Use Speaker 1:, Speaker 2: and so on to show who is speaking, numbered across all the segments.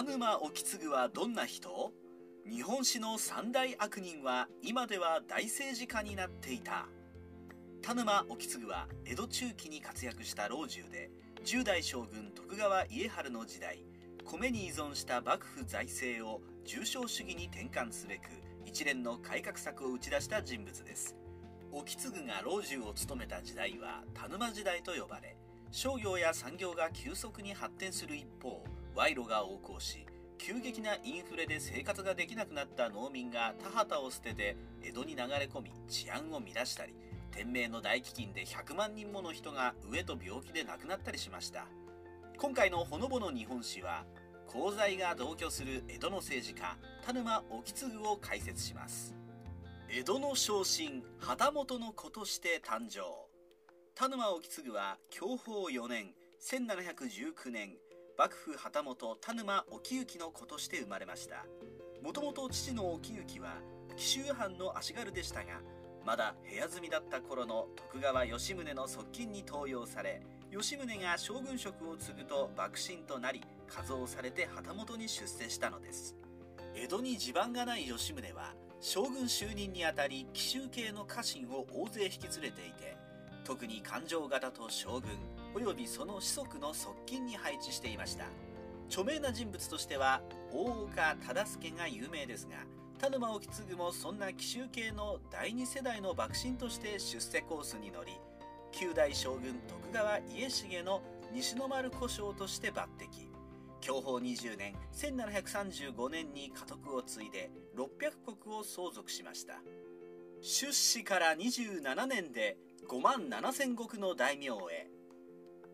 Speaker 1: 田沼意次はどんな人？日本史の三大悪人は今では大政治家になっていた。田沼意次は江戸中期に活躍した老中で10代将軍徳川家治の時代米に依存した幕府財政を重商主義に転換すべく一連の改革策を打ち出した人物です。意次が老中を務めた時代は田沼時代と呼ばれ商業や産業が急速に発展する一方賄賂が横行し急激なインフレで生活ができなくなった農民が田畑を捨てて江戸に流れ込み治安を乱したり天明の大飢饉で100万人もの人が飢えと病気で亡くなったりしました。今回のほのぼの日本史は功罪が同居する江戸の政治家田沼意次を解説します。江戸の昇進旗本の子として誕生。田沼意次は享保4年1719年幕府旗本田沼沖行の子として生まれました。もともと父の沖行は紀州藩の足軽でしたがまだ部屋住みだった頃の徳川吉宗の側近に登用され吉宗が将軍職を継ぐと幕臣となり加増されて旗本に出世したのです。江戸に地盤がない吉宗は将軍就任にあたり紀州系の家臣を大勢引き連れていて特に勘定方と将軍及びその子息の側近に配置していました。著名な人物としては大岡忠相が有名ですが田沼意次もそんな奇襲系の第二世代の幕臣として出世コースに乗り九代将軍徳川家重の西の丸古将として抜擢。享保20年1735年に家督を継いで600石を相続しました。出仕から27年で5万7000石の大名へ。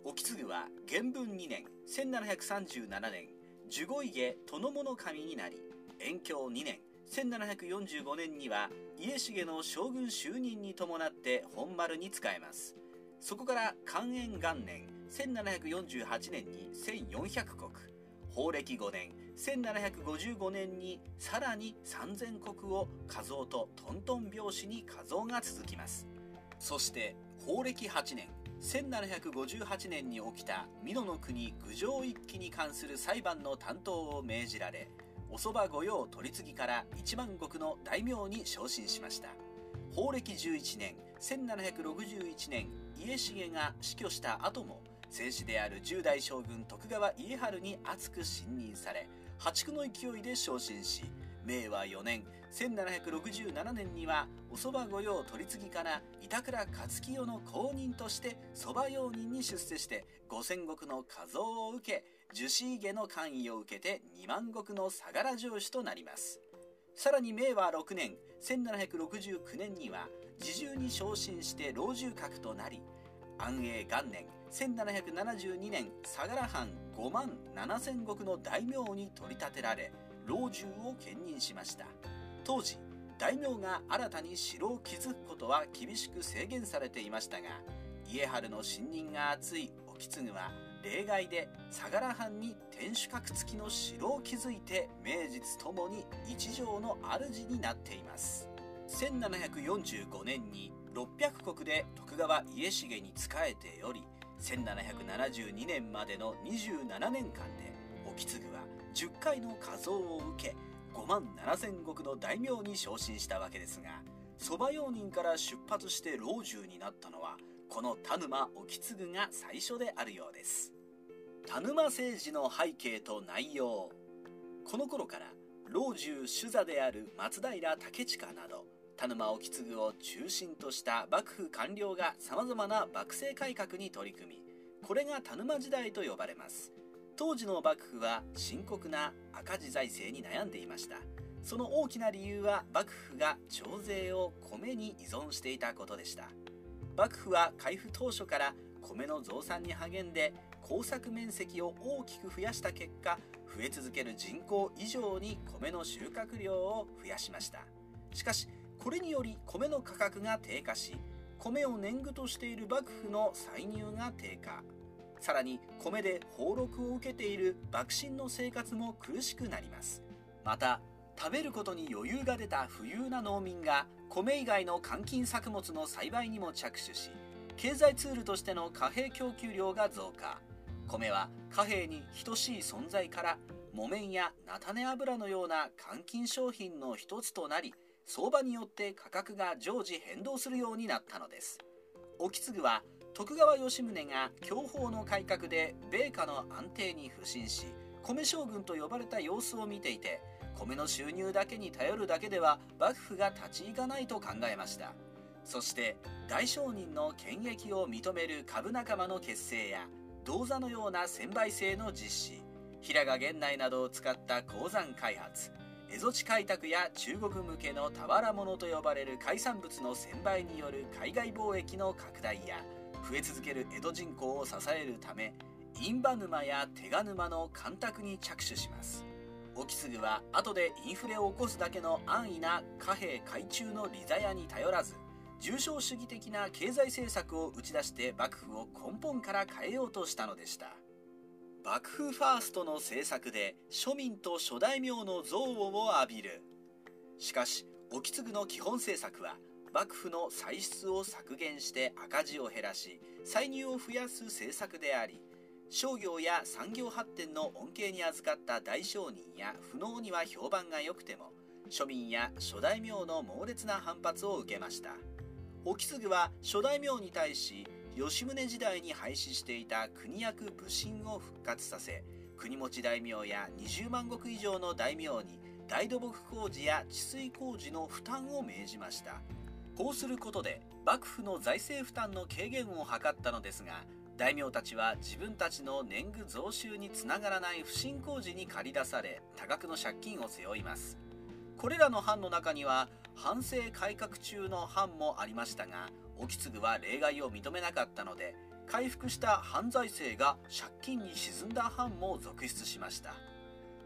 Speaker 1: 沖継は元文2年1737年守護家殿物神になり延享2年1745年には家重の将軍就任に伴って本丸に仕えます。そこから寛延元年1748年に1400石。法暦5年1755年にさらに3000石を加増とトントン拍子に加増が続きます。そして法暦8年1758年に起きた美濃の国郡上一揆に関する裁判の担当を命じられおそば御用取次から一万石の大名に昇進しました。法暦11年1761年家重が死去した後も正史である10代将軍徳川家治に厚く信任され破竹の勢いで昇進し明和4年。1767年にはおそば御用取り次ぎから板倉勝清の公認として蕎麦用人に出世して五千石の加増を受け樹脂家の官位を受けて2万石の相良城主となります。さらに明和6年。1769年には自重に昇進して老中閣となり安永元年。1772年相良藩5万7千石の大名に取り立てられ老中を兼任しました。当時大名が新たに城を築くことは厳しく制限されていましたが家治の信任が厚い意次は例外で相良藩に天守閣付きの城を築いて名実ともに一条の主になっています。1745年に600石で徳川家重に仕えており1772年までの27年間で意次は10回の加増を受け5万7000石の大名に昇進したわけですが蕎麦用人から出発して老中になったのはこの田沼意次が最初であるようです。田沼政治の背景と内容この頃から老中主座である松平武親など田沼意次を中心とした幕府官僚が様々な幕政改革に取り組みこれが田沼時代と呼ばれます。当時の幕府は深刻な赤字財政に悩んでいました。その大きな理由は幕府が徴税を米に依存していたことでした。幕府は開府当初から米の増産に励んで耕作面積を大きく増やした結果増え続ける人口以上に米の収穫量を増やしました。しかしこれにより米の価格が低下し米を年貢としている幕府の歳入が低下。さらに米で俸禄を受けている幕臣の生活も苦しくなります。また食べることに余裕が出た富裕な農民が米以外の換金作物の栽培にも着手し経済ツールとしての貨幣供給量が増加。米は貨幣に等しい存在から木綿や菜種油のような換金商品の一つとなり相場によって価格が常時変動するようになったのです。沖継は徳川吉宗が享保の改革で米価の安定に不信し米将軍と呼ばれた様子を見ていて米の収入だけに頼るだけでは幕府が立ち行かないと考えました。そして大商人の権益を認める株仲間の結成や銅座のような専売制の実施平賀源内などを使った鉱山開発蝦夷地開拓や中国向けの俵物と呼ばれる海産物の専売による海外貿易の拡大や増え続ける江戸人口を支えるため印旛沼や手賀沼の干拓に着手します。沖継は後でインフレを起こすだけの安易な貨幣海中の利ザヤに頼らず重商主義的な経済政策を打ち出して幕府を根本から変えようとしたのでした。幕府ファーストの政策で庶民と諸大名の憎悪を浴びる。しかし沖継の基本政策は幕府の歳出を削減して赤字を減らし歳入を増やす政策であり商業や産業発展の恩恵に預かった大商人や富農には評判が良くても庶民や諸大名の猛烈な反発を受けました。沖継は諸大名に対し吉宗時代に廃止していた国役武神を復活させ国持大名や20万石以上の大名に大土木工事や治水工事の負担を命じました。こうすることで幕府の財政負担の軽減を図ったのですが大名たちは自分たちの年貢増収につながらない不審工事に駆り出され多額の借金を背負います。これらの藩の中には反政改革中の藩もありましたが沖継は例外を認めなかったので回復した藩財政が借金に沈んだ藩も続出しました。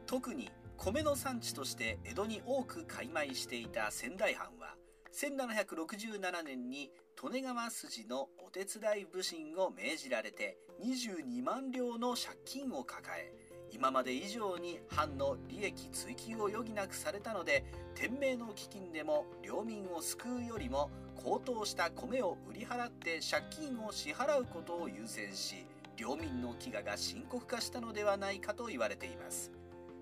Speaker 1: 特に米の産地として江戸に多く買い米していた仙台藩は1767年に利根川筋のお手伝い武神を命じられて22万両の借金を抱え今まで以上に藩の利益追求を余儀なくされたので天命の飢饉でも領民を救うよりも高騰した米を売り払って借金を支払うことを優先し領民の飢餓が深刻化したのではないかと言われています。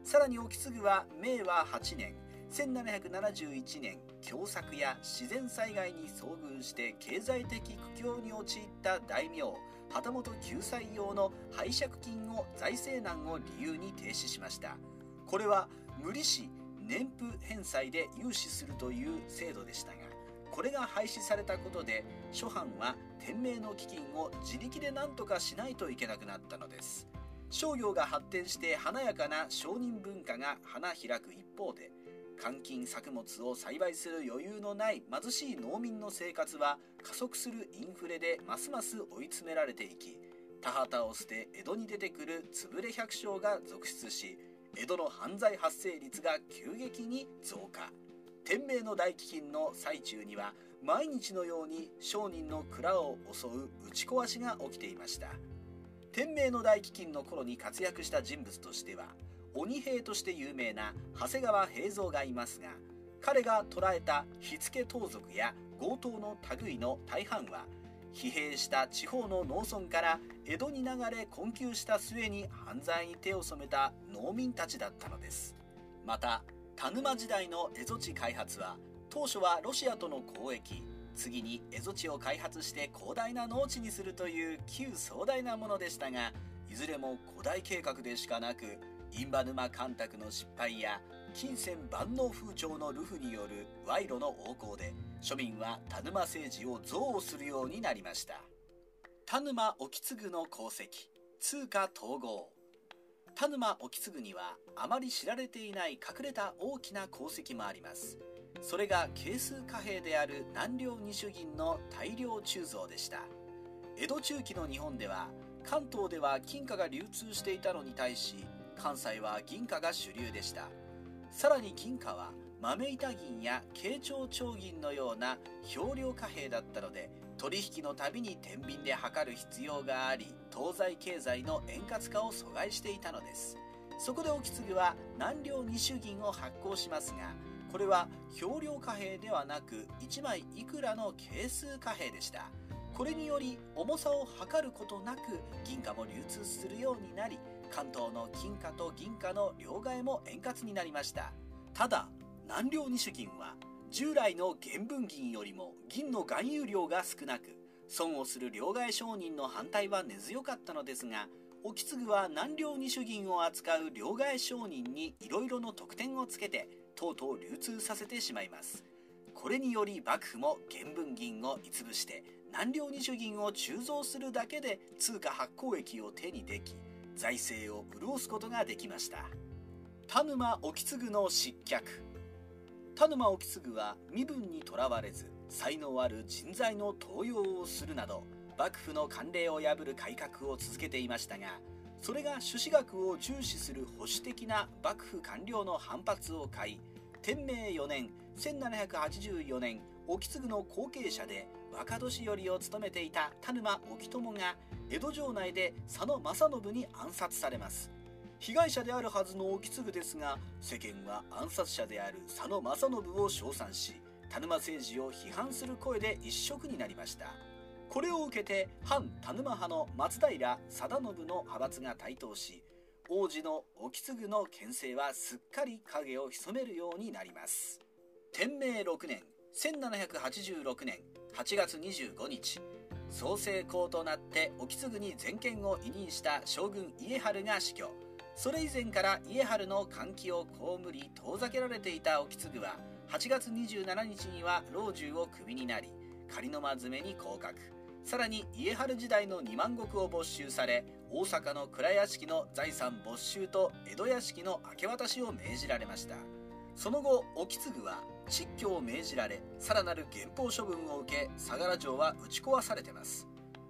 Speaker 1: さらに沖継は明和8年。1771年凶作や自然災害に遭遇して経済的苦境に陥った大名旗本救済用の拝借金を財政難を理由に停止しました。これは無利子年付返済で融資するという制度でしたがこれが廃止されたことで諸藩は天命の基金を自力で何とかしないといけなくなったのです。商業が発展して華やかな商人文化が花開く一方で換金作物を栽培する余裕のない貧しい農民の生活は加速するインフレでますます追い詰められていき田畑を捨て江戸に出てくる潰れ百姓が続出し江戸の犯罪発生率が急激に増加。天明の大飢饉の最中には毎日のように商人の蔵を襲う打ち壊しが起きていました。天明の大飢饉の頃に活躍した人物としては鬼兵として有名な長谷川平蔵がいますが彼が捕らえた火付盗賊や強盗の類の大半は疲弊した地方の農村から江戸に流れ困窮した末に犯罪に手を染めた農民たちだったのです。また田沼時代の蝦夷地開発は当初はロシアとの交易次に蝦夷地を開発して広大な農地にするという旧壮大なものでしたがいずれも古代計画でしかなく印旛沼干拓の失敗や金銭万能風潮のルフによる賄賂の横行で庶民は田沼政治を憎悪するようになりました。田沼沖継の功績通貨統合。田沼沖継にはあまり知られていない隠れた大きな功績もあります。それが係数貨幣である南領二種銀の大量鋳造でした。江戸中期の日本では関東では金貨が流通していたのに対し関西は銀貨が主流でした。さらに金貨は豆板銀や慶長町銀のような漂量貨幣だったので取引のたびに天秤で測る必要があり東西経済の円滑化を阻害していたのです。そこで沖継は南領二種銀を発行しますがこれは漂量貨幣ではなく1枚いくらの係数貨幣でした。これにより重さを測ることなく銀貨も流通するようになり関東の金貨と銀貨の両替も円滑になりました。ただ南両二種銀は従来の原文銀よりも銀の含有量が少なく損をする両替商人の反対は根強かったのですが沖継は南両二種銀を扱う両替商人にいろいろの特典をつけてとうとう流通させてしまいます。これにより幕府も原文銀を一部して南両二種銀を鋳造するだけで通貨発行益を手にでき財政を潤すことができました。田沼沖継の失脚。田沼沖継は身分にとらわれず才能ある人材の登用をするなど幕府の慣例を破る改革を続けていましたがそれが朱子学を重視する保守的な幕府官僚の反発を買い天明4年1784年沖継の後継者で若年寄りを務めていた田沼沖友が江戸城内で佐野正信に暗殺されます。被害者であるはずの沖継ですが世間は暗殺者である佐野正信を称賛し田沼政治を批判する声で一色になりました。これを受けて反田沼派の松平定信の派閥が台頭し王子の沖継の牽制はすっかり影を潜めるようになります。天明6年1786年8月25日創成公となって沖継に全権を委任した将軍家治が死去。それ以前から家治の歓喜を被り遠ざけられていた沖継は8月27日には老中をクビになり仮の間詰めに降格。さらに家治時代の2万石を没収され大阪の蔵屋敷の財産没収と江戸屋敷の明け渡しを命じられました。その後沖継は蟄居を命じられさらなる減俸処分を受け相良城は打ち壊されてます。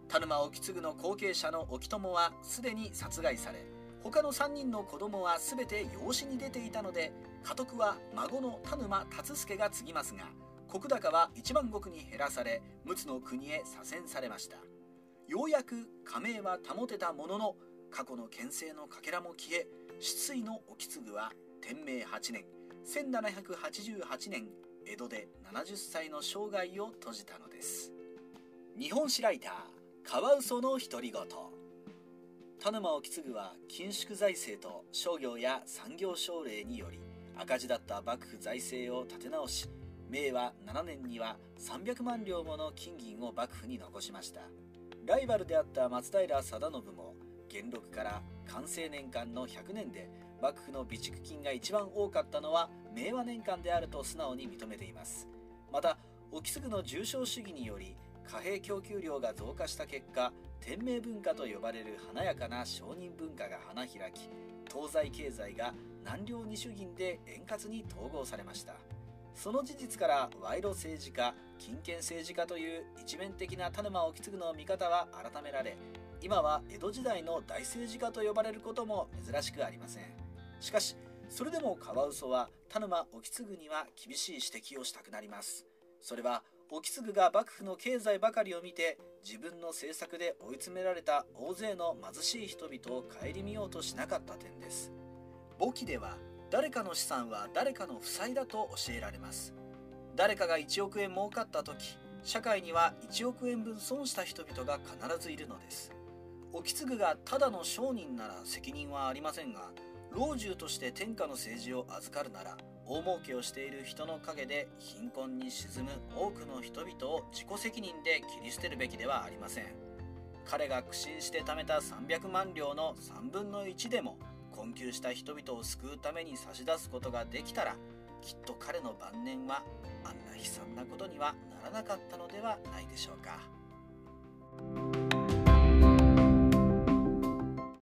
Speaker 1: 田沼沖継の後継者の沖友はすでに殺害され他の3人の子供は全て養子に出ていたので家督は孫の田沼達助が継ぎますが石高は1万石に減らされ陸奥の国へ左遷されました。ようやく加盟は保てたものの過去の牽制のかけらも消え失意の沖継は天明8年。1788年江戸で70歳の生涯を閉じたのです。日本史ライターカワウソの独り言。田沼沖継は緊縮財政と商業や産業奨励により赤字だった幕府財政を立て直し明和7年には300万両もの金銀を幕府に残しました。ライバルであった松平定信も元禄から完成年間の100年で幕府の備蓄金が一番多かったのは明和年間であると素直に認めています。また沖継の重商主義により貨幣供給量が増加した結果天明文化と呼ばれる華やかな商人文化が花開き東西経済が南両二種銀で円滑に統合されました。その事実から賄賂政治家金権政治家という一面的な田沼沖継の見方は改められ今は江戸時代の大政治家と呼ばれることも珍しくありません。しかしそれでもカワウソは田沼沖継には厳しい指摘をしたくなります。それは沖継が幕府の経済ばかりを見て自分の政策で追い詰められた大勢の貧しい人々を顧みようとしなかった点です。簿記では誰かの資産は誰かの負債だと教えられます。誰かが1億円儲かった時社会には1億円分損した人々が必ずいるのです。沖継がただの商人なら責任はありませんが老中として天下の政治を預かるなら大儲けをしている人の陰で貧困に沈む多くの人々を自己責任で切り捨てるべきではありません彼が苦心して貯めた300万両の3分の1でも困窮した人々を救うために差し出すことができたらきっと彼の晩年はあんな悲惨なことにはならなかったのではないでしょうか。